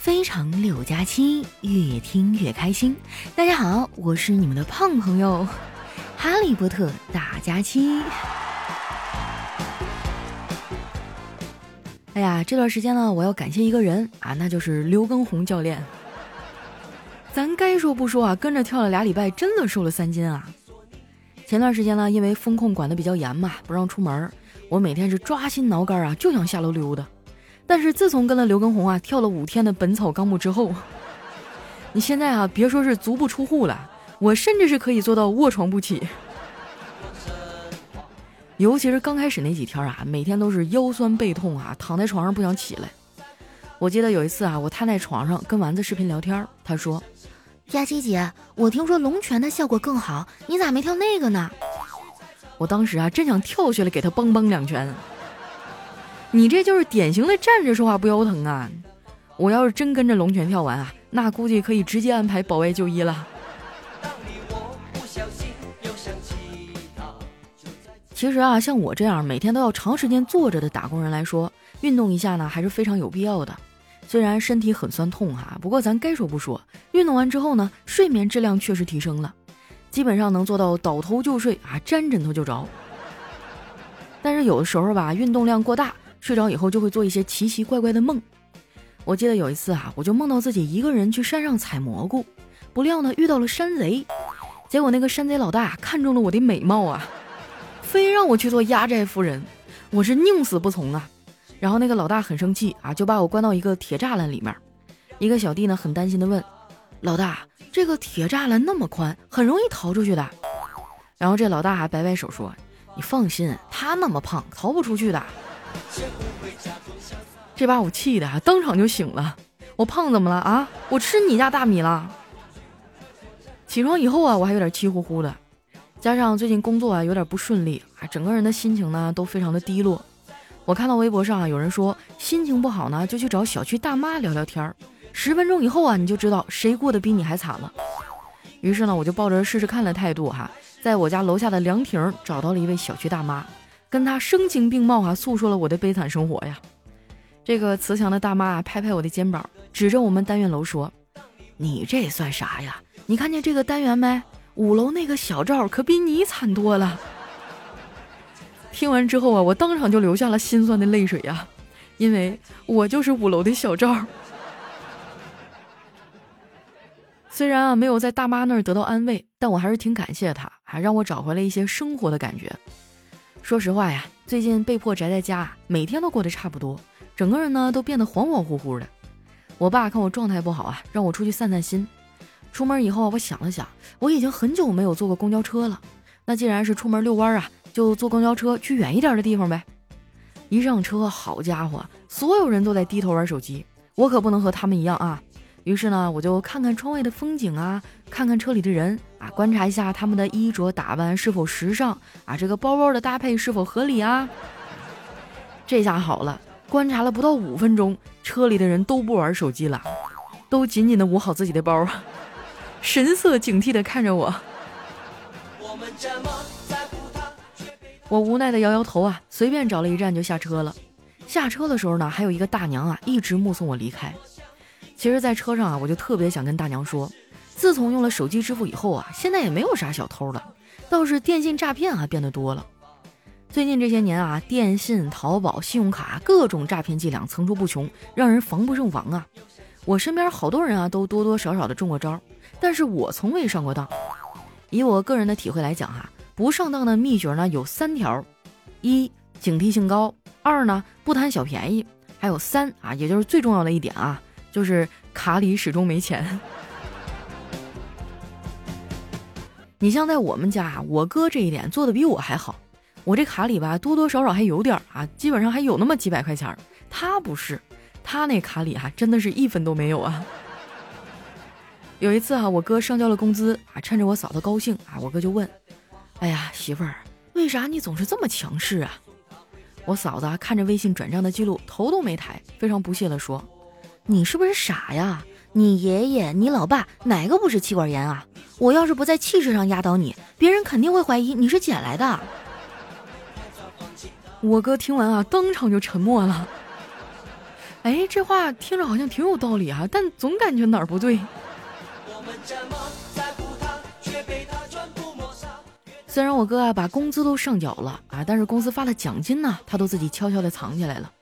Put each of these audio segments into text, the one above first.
非常六加七，越听越开心。大家好，我是你们的胖朋友 哈利波特大家期。哎呀，这段时间呢，我要感谢一个人啊，那就是刘畊宏教练。咱该说不说啊，跟着跳了俩礼拜，真的瘦了三斤啊。前段时间呢，因为风控管的比较严嘛，不让出门，我每天是抓心挠肝啊，就想下楼溜达。但是自从跟了刘畊宏啊跳了五天的《本草纲目》之后，你现在啊别说是足不出户了，我甚至是可以做到卧床不起。尤其是刚开始那几天啊，每天都是腰酸背痛啊，躺在床上不想起来。我记得有一次啊，我瘫在床上跟丸子视频聊天，他说：“佳琪姐，我听说龙泉的效果更好，你咋没跳那个呢？”我当时啊真想跳下来给他梆梆两拳。你这就是典型的站着说话不腰疼啊！我要是真跟着龙泉跳完啊，那估计可以直接安排保外就医了。其实啊，像我这样每天都要长时间坐着的打工人来说，运动一下呢还是非常有必要的。虽然身体很酸痛哈，不过咱该说不说，运动完之后呢，睡眠质量确实提升了，基本上能做到倒头就睡啊，沾枕头就着。但是有的时候吧，运动量过大。睡着以后就会做一些奇奇怪怪的梦。我记得有一次啊，我就梦到自己一个人去山上采蘑菇，不料呢遇到了山贼。结果那个山贼老大看中了我的美貌啊，非让我去做压寨夫人，我是宁死不从啊。然后那个老大很生气啊，就把我关到一个铁栅栏里面。一个小弟呢很担心的问：“老大，这个铁栅栏那么宽，很容易逃出去的。”然后这老大还摆摆手说：“你放心，他那么胖，逃不出去的。”这把我气的啊，当场就醒了。我胖怎么了啊？我吃你家大米了。起床以后啊，我还有点气呼呼的，加上最近工作啊有点不顺利啊，整个人的心情呢都非常的低落。我看到微博上啊有人说，心情不好呢就去找小区大妈聊聊天儿，十分钟以后啊你就知道谁过得比你还惨了。于是呢，我就抱着试试看的态度哈，在我家楼下的凉亭找到了一位小区大妈。跟他声情并茂啊，诉说了我的悲惨生活呀。这个慈祥的大妈啊，拍拍我的肩膀，指着我们单元楼说：“你这算啥呀？你看见这个单元没？五楼那个小赵可比你惨多了。”听完之后啊，我当场就流下了心酸的泪水呀，因为我就是五楼的小赵。虽然啊没有在大妈那儿得到安慰，但我还是挺感谢她，还让我找回了一些生活的感觉。说实话呀，最近被迫宅在家，每天都过得差不多，整个人呢都变得恍恍惚惚的。我爸看我状态不好啊，让我出去散散心。出门以后，我想了想，我已经很久没有坐过公交车了。那既然是出门遛弯啊，就坐公交车去远一点的地方呗。一上车，好家伙，所有人都在低头玩手机，我可不能和他们一样啊。于是呢，我就看看窗外的风景啊，看看车里的人啊，观察一下他们的衣着打扮是否时尚啊，这个包包的搭配是否合理啊。这下好了，观察了不到五分钟，车里的人都不玩手机了，都紧紧的捂好自己的包，神色警惕的看着我。我无奈的摇摇头啊，随便找了一站就下车了。下车的时候呢，还有一个大娘啊，一直目送我离开。其实，在车上啊，我就特别想跟大娘说，自从用了手机支付以后啊，现在也没有啥小偷了，倒是电信诈骗啊变得多了。最近这些年啊，电信、淘宝、信用卡各种诈骗伎俩层出不穷，让人防不胜防啊。我身边好多人啊，都多多少少的中过招，但是我从未上过当。以我个人的体会来讲哈，不上当的秘诀呢有三条：一、警惕性高；二呢，不贪小便宜；还有三啊，也就是最重要的一点啊。就是卡里始终没钱。你像在我们家，我哥这一点做的比我还好。我这卡里吧，多多少少还有点啊，基本上还有那么几百块钱。他不是，他那卡里哈，真的是一分都没有啊。有一次哈，我哥上交了工资啊，趁着我嫂子高兴啊，我哥就问：“哎呀，媳妇儿，为啥你总是这么强势啊？”我嫂子啊，看着微信转账的记录，头都没抬，非常不屑的说。你是不是傻呀？你爷爷、你老爸哪个不是气管炎啊？我要是不在气势上压倒你，别人肯定会怀疑你是捡来的。我哥听完啊，当场就沉默了。哎，这话听着好像挺有道理啊，但总感觉哪儿不对。虽然我哥啊把工资都上缴了啊，但是公司发的奖金呢，他都自己悄悄的藏起来了。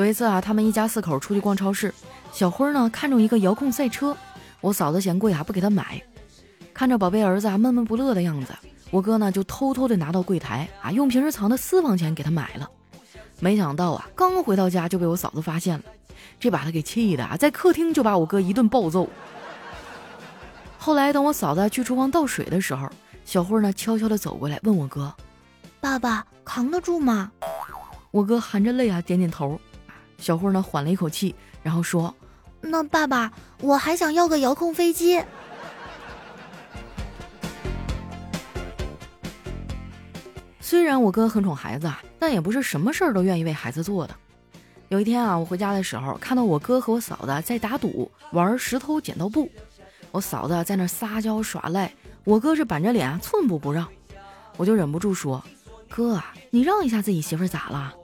有一次啊，他们一家四口出去逛超市，小辉呢看中一个遥控赛车，我嫂子嫌贵啊不给他买。看着宝贝儿子啊闷闷不乐的样子，我哥呢就偷偷的拿到柜台啊，用平时藏的私房钱给他买了。没想到啊，刚回到家就被我嫂子发现了，这把他给气的啊，在客厅就把我哥一顿暴揍。后来等我嫂子去厨房倒水的时候，小辉呢悄悄的走过来问我哥：“爸爸扛得住吗？”我哥含着泪啊点点头。小慧呢缓了一口气，然后说：“那爸爸，我还想要个遥控飞机。”虽然我哥很宠孩子啊，但也不是什么事儿都愿意为孩子做的。有一天啊，我回家的时候，看到我哥和我嫂子在打赌玩石头剪刀布，我嫂子在那撒娇耍赖，我哥是板着脸寸步不让。我就忍不住说：“哥啊，你让一下自己媳妇咋了？”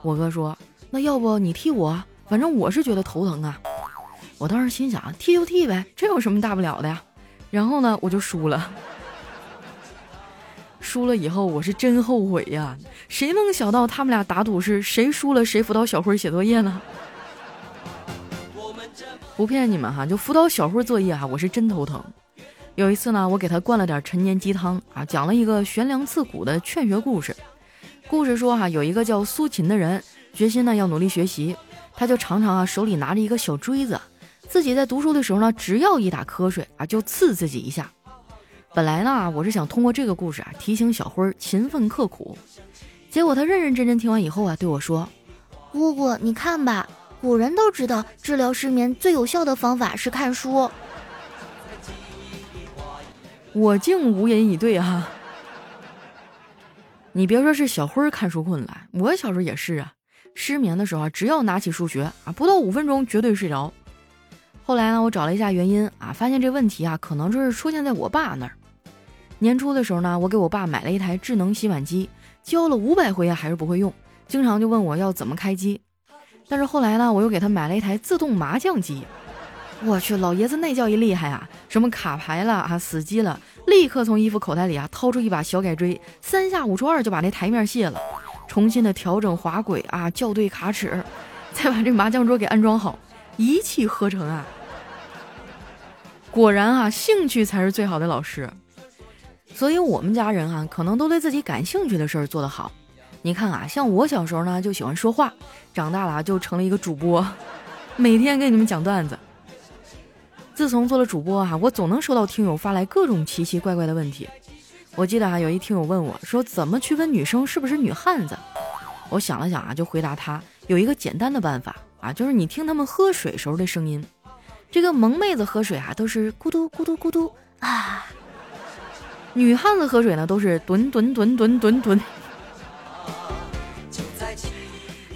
我哥说：“那要不你替我，反正我是觉得头疼啊。”我当时心想：替就替呗，这有什么大不了的呀？然后呢，我就输了。输了以后，我是真后悔呀！谁能想到他们俩打赌是谁输了谁辅导小辉写作业呢？不骗你们哈，就辅导小辉作业哈，我是真头疼。有一次呢，我给他灌了点陈年鸡汤啊，讲了一个悬梁刺股的劝学故事。故事说哈，有一个叫苏秦的人，决心呢要努力学习，他就常常啊手里拿着一个小锥子，自己在读书的时候呢，只要一打瞌睡啊，就刺自己一下。本来呢，我是想通过这个故事啊，提醒小辉勤奋刻苦。结果他认认真真听完以后啊，对我说：“姑姑，你看吧，古人都知道治疗失眠最有效的方法是看书。”我竟无言以对啊！你别说是小辉看书困了，我小时候也是啊。失眠的时候啊，只要拿起数学啊，不到五分钟绝对睡着。后来呢，我找了一下原因啊，发现这问题啊，可能就是出现在我爸那儿。年初的时候呢，我给我爸买了一台智能洗碗机，教了五百回啊还是不会用，经常就问我要怎么开机。但是后来呢，我又给他买了一台自动麻将机，我去，老爷子那叫一厉害啊！什么卡牌了啊，死机了，立刻从衣服口袋里啊掏出一把小改锥，三下五除二就把那台面卸了，重新的调整滑轨啊，校对卡尺，再把这麻将桌给安装好，一气呵成啊！果然啊，兴趣才是最好的老师。所以，我们家人啊，可能都对自己感兴趣的事儿做得好。你看啊，像我小时候呢，就喜欢说话，长大了就成了一个主播，每天给你们讲段子。自从做了主播啊，我总能收到听友发来各种奇奇怪怪的问题。我记得啊，有一听友问我说，怎么区分女生是不是女汉子？我想了想啊，就回答他有一个简单的办法啊，就是你听他们喝水时候的声音。这个萌妹子喝水啊，都是咕嘟咕嘟咕嘟啊。女汉子喝水呢，都是吨吨吨吨吨吨。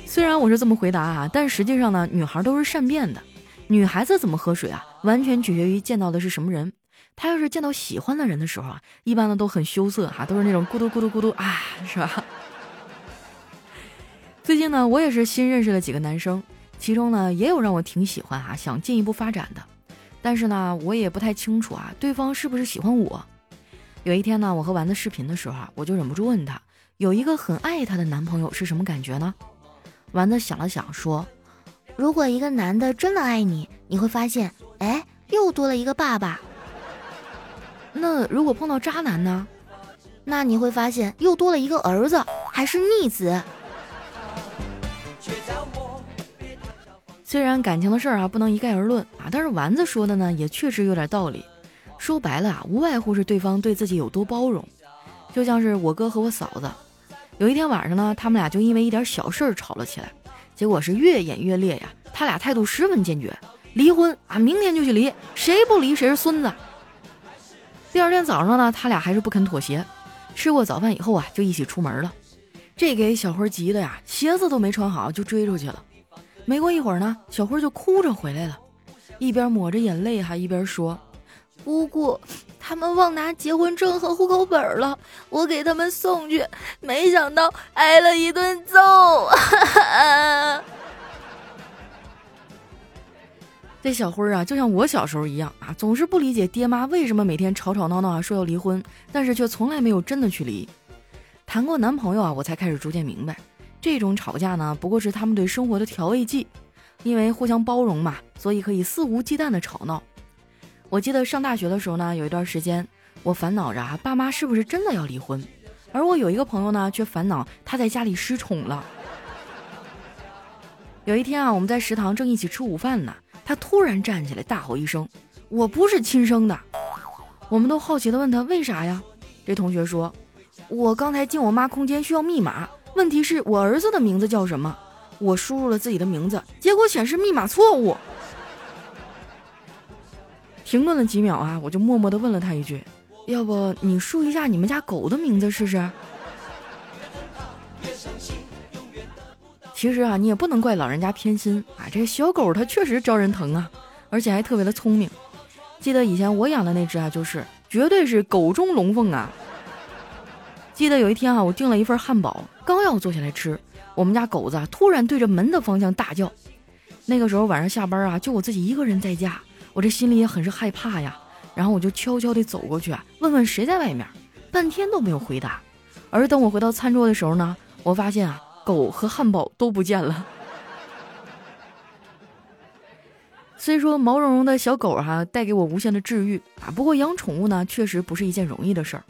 虽然我是这么回答啊，但实际上呢，女孩都是善变的。女孩子怎么喝水啊，完全取决于见到的是什么人。她要是见到喜欢的人的时候啊，一般呢都很羞涩哈，都是那种咕嘟咕嘟咕嘟啊，是吧？最近呢，我也是新认识了几个男生，其中呢也有让我挺喜欢哈，想进一步发展的。但是呢，我也不太清楚啊，对方是不是喜欢我。有一天呢，我和丸子视频的时候啊，我就忍不住问他，有一个很爱她的男朋友是什么感觉呢？丸子想了想说，如果一个男的真的爱你，你会发现，哎，又多了一个爸爸。那如果碰到渣男呢？那你会发现又多了一个儿子，还是逆子。虽然感情的事儿啊不能一概而论啊，但是丸子说的呢也确实有点道理。说白了啊，无外乎是对方对自己有多包容，就像是我哥和我嫂子，有一天晚上呢，他们俩就因为一点小事儿吵了起来，结果是越演越烈呀。他俩态度十分坚决，离婚啊，明天就去离，谁不离谁是孙子。第二天早上呢，他俩还是不肯妥协，吃过早饭以后啊，就一起出门了。这给小辉急的呀，鞋子都没穿好就追出去了。没过一会儿呢，小辉就哭着回来了，一边抹着眼泪，还一边说。姑姑，他们忘拿结婚证和户口本了，我给他们送去，没想到挨了一顿揍。这小辉啊，就像我小时候一样啊，总是不理解爹妈为什么每天吵吵闹闹啊，说要离婚，但是却从来没有真的去离。谈过男朋友啊，我才开始逐渐明白，这种吵架呢，不过是他们对生活的调味剂，因为互相包容嘛，所以可以肆无忌惮的吵闹。我记得上大学的时候呢，有一段时间，我烦恼着啊，爸妈是不是真的要离婚，而我有一个朋友呢，却烦恼他在家里失宠了。有一天啊，我们在食堂正一起吃午饭呢。他突然站起来，大吼一声：“我不是亲生的！”我们都好奇的问他：“为啥呀？”这同学说：“我刚才进我妈空间需要密码，问题是我儿子的名字叫什么？我输入了自己的名字，结果显示密码错误。”停顿了几秒啊，我就默默的问了他一句：“要不你输一下你们家狗的名字试试？”其实啊，你也不能怪老人家偏心啊。这小狗它确实招人疼啊，而且还特别的聪明。记得以前我养的那只啊，就是绝对是狗中龙凤啊。记得有一天啊，我订了一份汉堡，刚要坐下来吃，我们家狗子啊突然对着门的方向大叫。那个时候晚上下班啊，就我自己一个人在家，我这心里也很是害怕呀。然后我就悄悄地走过去啊，问问谁在外面，半天都没有回答。而等我回到餐桌的时候呢，我发现啊。狗和汉堡都不见了。虽说毛茸茸的小狗哈带给我无限的治愈啊，不过养宠物呢确实不是一件容易的事儿。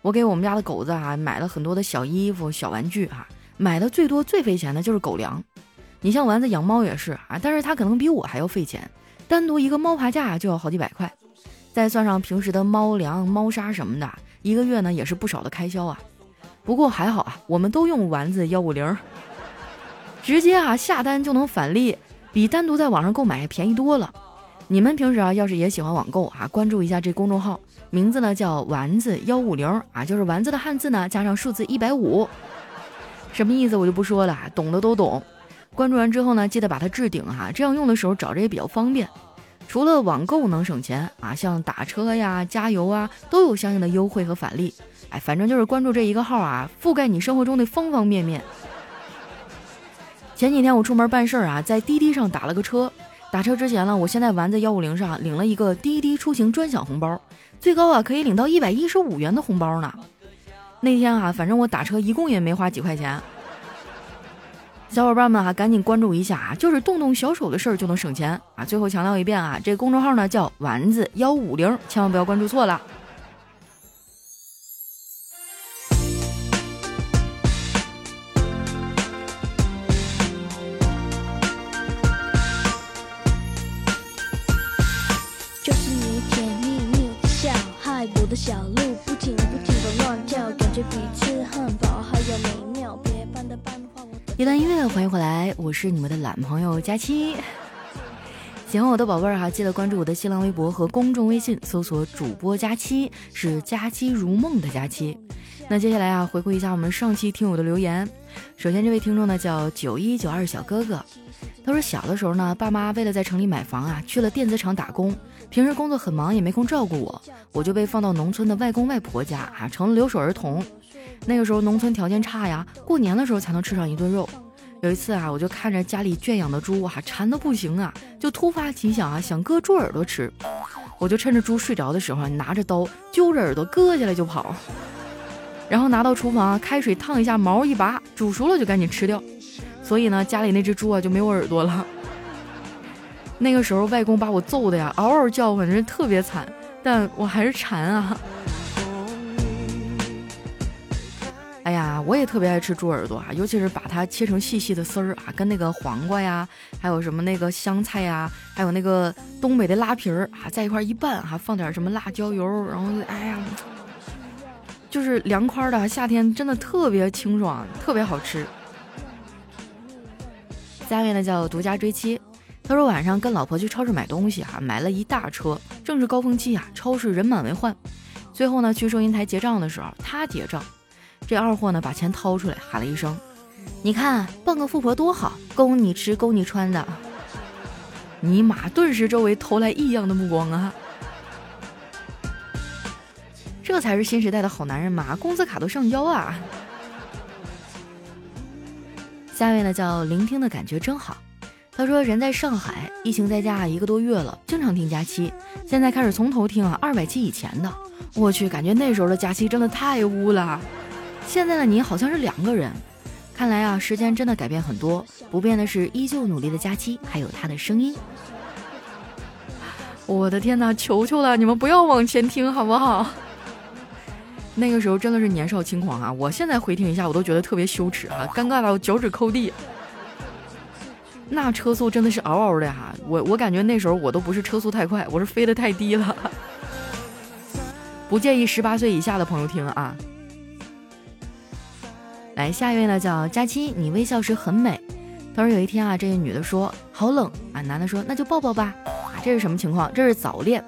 我给我们家的狗子啊买了很多的小衣服、小玩具哈，买的最多最费钱的就是狗粮。你像丸子养猫也是啊，但是它可能比我还要费钱，单独一个猫爬架就要好几百块，再算上平时的猫粮、猫砂什么的，一个月呢也是不少的开销啊。不过还好啊，我们都用丸子幺五零，直接啊下单就能返利，比单独在网上购买便宜多了。你们平时啊要是也喜欢网购啊，关注一下这公众号，名字呢叫丸子幺五零啊，就是丸子的汉字呢加上数字一百五，什么意思我就不说了，懂的都懂。关注完之后呢，记得把它置顶哈，这样用的时候找着也比较方便。除了网购能省钱啊，像打车呀、加油啊，都有相应的优惠和返利。哎，反正就是关注这一个号啊，覆盖你生活中的方方面面。前几天我出门办事儿啊，在滴滴上打了个车。打车之前呢，我先在丸子幺五零上领了一个滴滴出行专享红包，最高啊可以领到一百一十五元的红包呢。那天啊，反正我打车一共也没花几块钱。小伙伴们哈，赶紧关注一下啊，就是动动小手的事儿就能省钱啊。最后强调一遍啊，这公众号呢叫丸子幺五零，千万不要关注错了。一段音乐，欢迎回来，我是你们的懒朋友佳期。喜欢我的宝贝儿哈，记得关注我的新浪微博和公众微信，搜索主播佳期，是佳期如梦的佳期。那接下来啊，回顾一下我们上期听友的留言。首先这位听众呢叫九一九二小哥哥，他说小的时候呢，爸妈为了在城里买房啊，去了电子厂打工。平时工作很忙，也没空照顾我，我就被放到农村的外公外婆家啊，成了留守儿童。那个时候农村条件差呀，过年的时候才能吃上一顿肉。有一次啊，我就看着家里圈养的猪啊，馋的不行啊，就突发奇想啊，想割猪耳朵吃。我就趁着猪睡着的时候，拿着刀揪着耳朵割下来就跑，然后拿到厨房开水烫一下，毛一拔，煮熟了就赶紧吃掉。所以呢，家里那只猪啊就没有耳朵了。那个时候，外公把我揍的呀，嗷嗷叫，反正特别惨，但我还是馋啊。哎呀，我也特别爱吃猪耳朵啊，尤其是把它切成细细的丝儿啊，跟那个黄瓜呀，还有什么那个香菜呀，还有那个东北的拉皮儿啊，在一块一拌啊，放点什么辣椒油，然后哎呀，就是凉快的，夏天真的特别清爽，特别好吃。下面呢叫独家追妻。他说晚上跟老婆去超市买东西哈，买了一大车，正是高峰期呀，超市人满为患。最后呢，去收银台结账的时候，他结账，这二货呢把钱掏出来，喊了一声：“你看，傍个富婆多好，供你吃，供你穿的。”尼玛，顿时周围投来异样的目光啊！这才是新时代的好男人嘛，工资卡都上交啊！下面呢叫聆听的感觉真好。他说人在上海，疫情在家一个多月了，经常听假期，现在开始从头听啊，二百期以前的。我去，感觉那时候的假期真的太污了。现在的你好像是两个人。看来啊，时间真的改变很多，不变的是依旧努力的假期，还有他的声音。我的天哪，求求了，你们不要往前听好不好？那个时候真的是年少轻狂啊！我现在回听一下，我都觉得特别羞耻啊，尴尬到脚趾抠地。那车速真的是嗷嗷的哈，我我感觉那时候我都不是车速太快，我是飞得太低了。不建议十八岁以下的朋友听啊。来，下一位呢叫佳期，你微笑时很美。他说有一天啊，这个女的说好冷啊，男的说那就抱抱吧。啊，这是什么情况？这是早恋。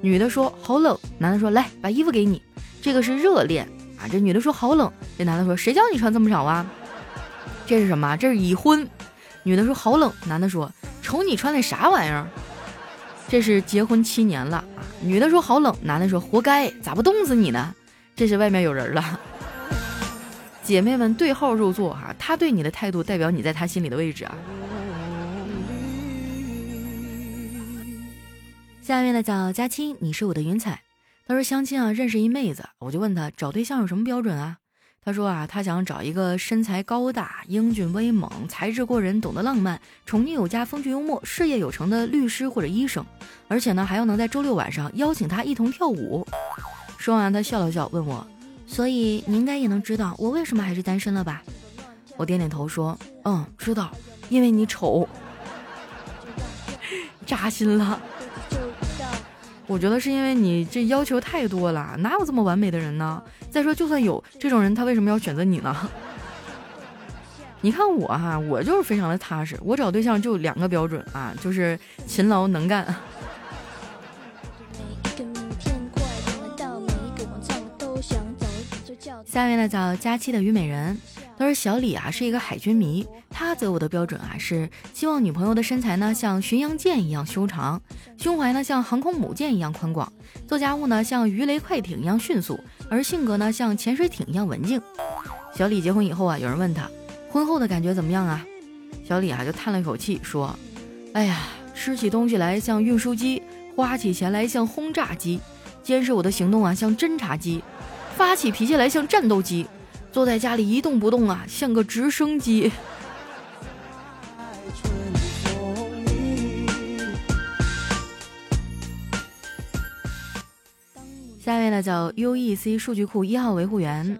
女的说好冷，男的说来把衣服给你。这个是热恋啊，这女的说好冷，这男的说谁叫你穿这么少啊？这是什么？这是已婚。女的说好冷，男的说瞅你穿的啥玩意儿？这是结婚七年了啊。女的说好冷，男的说活该，咋不冻死你呢？这是外面有人了。姐妹们对号入座哈，他对你的态度代表你在他心里的位置啊。下面呢叫佳期，你是我的云彩。他说相亲啊，认识一妹子，我就问他找对象有什么标准啊？他说啊，他想找一个身材高大、英俊威猛、才智过人、懂得浪漫、宠溺有加、风趣幽默、事业有成的律师或者医生，而且呢还要能在周六晚上邀请他一同跳舞。说完，他笑了笑，问我。所以你应该也能知道我为什么还是单身了吧？我点点头说：“嗯，知道，因为你丑，扎心了。我觉得是因为你这要求太多了，哪有这么完美的人呢？再说，就算有这种人，他为什么要选择你呢？你看我哈，我就是非常的踏实，我找对象就两个标准啊，就是勤劳能干。”下面呢叫佳期的虞美人，他说小李啊是一个海军迷，他择偶的标准啊是希望女朋友的身材呢像巡洋舰一样修长，胸怀呢像航空母舰一样宽广，做家务呢像鱼雷快艇一样迅速，而性格呢像潜水艇一样文静。小李结婚以后啊，有人问他婚后的感觉怎么样啊？小李啊就叹了一口气说：“哎呀，吃起东西来像运输机，花起钱来像轰炸机，监视我的行动啊像侦察机。”发起脾气来像战斗机，坐在家里一动不动啊，像个直升机。下一位呢叫 UEC 数据库一号维护员，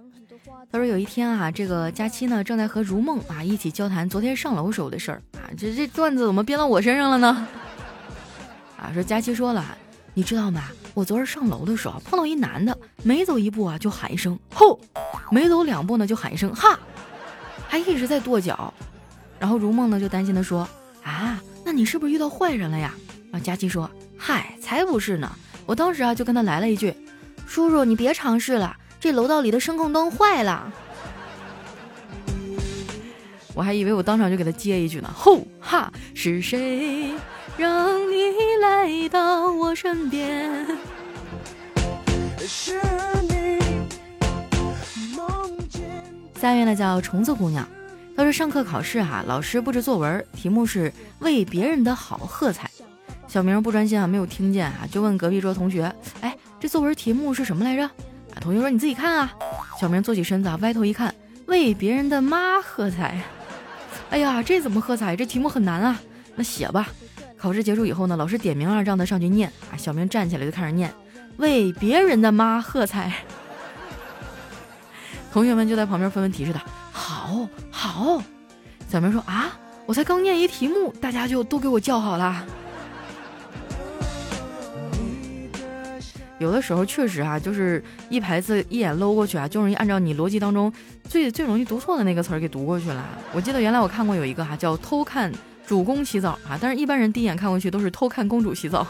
他说有一天啊，这个佳期呢正在和如梦啊一起交谈昨天上楼时候的事儿啊，这这段子怎么编到我身上了呢？啊，说佳期说了，你知道吗？我昨儿上楼的时候碰到一男的，没走一步啊就喊一声“吼”，没走两步呢就喊一声“哈”，还一直在跺脚。然后如梦呢就担心的说：“啊，那你是不是遇到坏人了呀？”然后佳琪说：“嗨，才不是呢！我当时啊就跟他来了一句：‘叔叔，你别尝试了，这楼道里的声控灯坏了。’我还以为我当场就给他接一句呢：‘吼哈，是谁？’”让你来到我身边。是下面呢叫虫子姑娘，她说上课考试哈，老师布置作文，题目是为别人的好喝彩。小明不专心啊，没有听见啊，就问隔壁桌同学：“哎，这作文题目是什么来着？”啊，同学说：“你自己看啊。”小明坐起身子啊，歪头一看，为别人的妈喝彩。哎呀，这怎么喝彩？这题目很难啊，那写吧。考试结束以后呢，老师点名了，让他上去念啊。小明站起来就开始念，为别人的妈喝彩。同学们就在旁边纷纷提示他，好好。小明说啊，我才刚念一题目，大家就都给我叫好了。有的时候确实啊，就是一排字一眼搂过去啊，就容易按照你逻辑当中最最容易读错的那个词儿给读过去了。我记得原来我看过有一个哈，叫偷看。主公洗澡啊，但是一般人第一眼看过去都是偷看公主洗澡。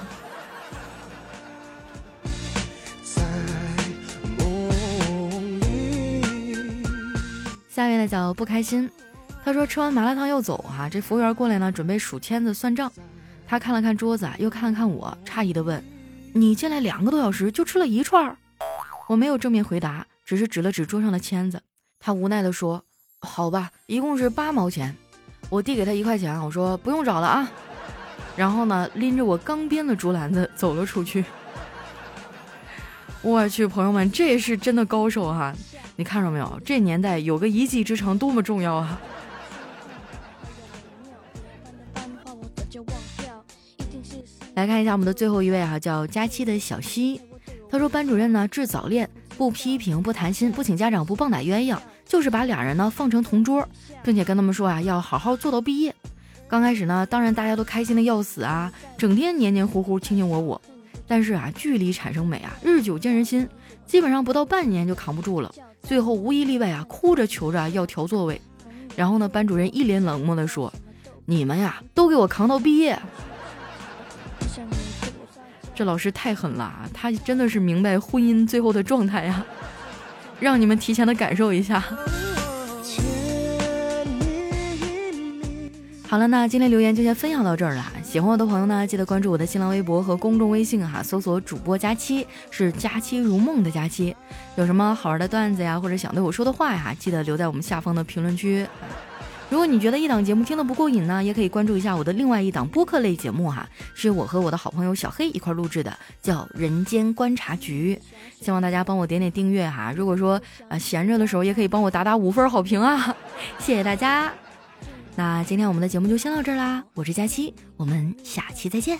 下面呢叫不开心，他说吃完麻辣烫要走哈，这服务员过来呢，准备数签子算账。他看了看桌子，又看了看我，诧异的问：“你进来两个多小时就吃了一串？”我没有正面回答，只是指了指桌上的签子。他无奈的说：“好吧，一共是八毛钱。”我递给他一块钱，我说不用找了啊。然后呢，拎着我刚编的竹篮子走了出去。我去，朋友们，这是真的高手哈！你看着没有？这年代有个一技之长多么重要啊！来看一下我们的最后一位哈，叫佳期的小西。他说：“班主任呢治早恋，不批评，不谈心，不请家长，不棒打鸳鸯，就是把俩人呢放成同桌，并且跟他们说啊，要好好做到毕业。刚开始呢，当然大家都开心的要死啊，整天黏黏糊糊，卿卿我我。但是啊，距离产生美啊，日久见人心，基本上不到半年就扛不住了，最后无一例外啊，哭着求着要调座位。然后呢，班主任一脸冷漠的说：‘你们呀，都给我扛到毕业。’”这老师太狠了啊！他真的是明白婚姻最后的状态呀，让你们提前的感受一下。好了，那今天留言就先分享到这儿了。喜欢我的朋友呢，记得关注我的新浪微博和公众微信哈，搜索主播佳期，是佳期如梦的佳期。有什么好玩的段子呀，或者想对我说的话呀，记得留在我们下方的评论区。如果你觉得一档节目听得不过瘾呢，也可以关注一下我的另外一档播客类节目哈，是我和我的好朋友小黑一块录制的，叫《人间观察局》，希望大家帮我点点订阅哈。如果说啊闲着的时候，也可以帮我打打五分好评啊，谢谢大家。那今天我们的节目就先到这儿啦，我是佳期，我们下期再见。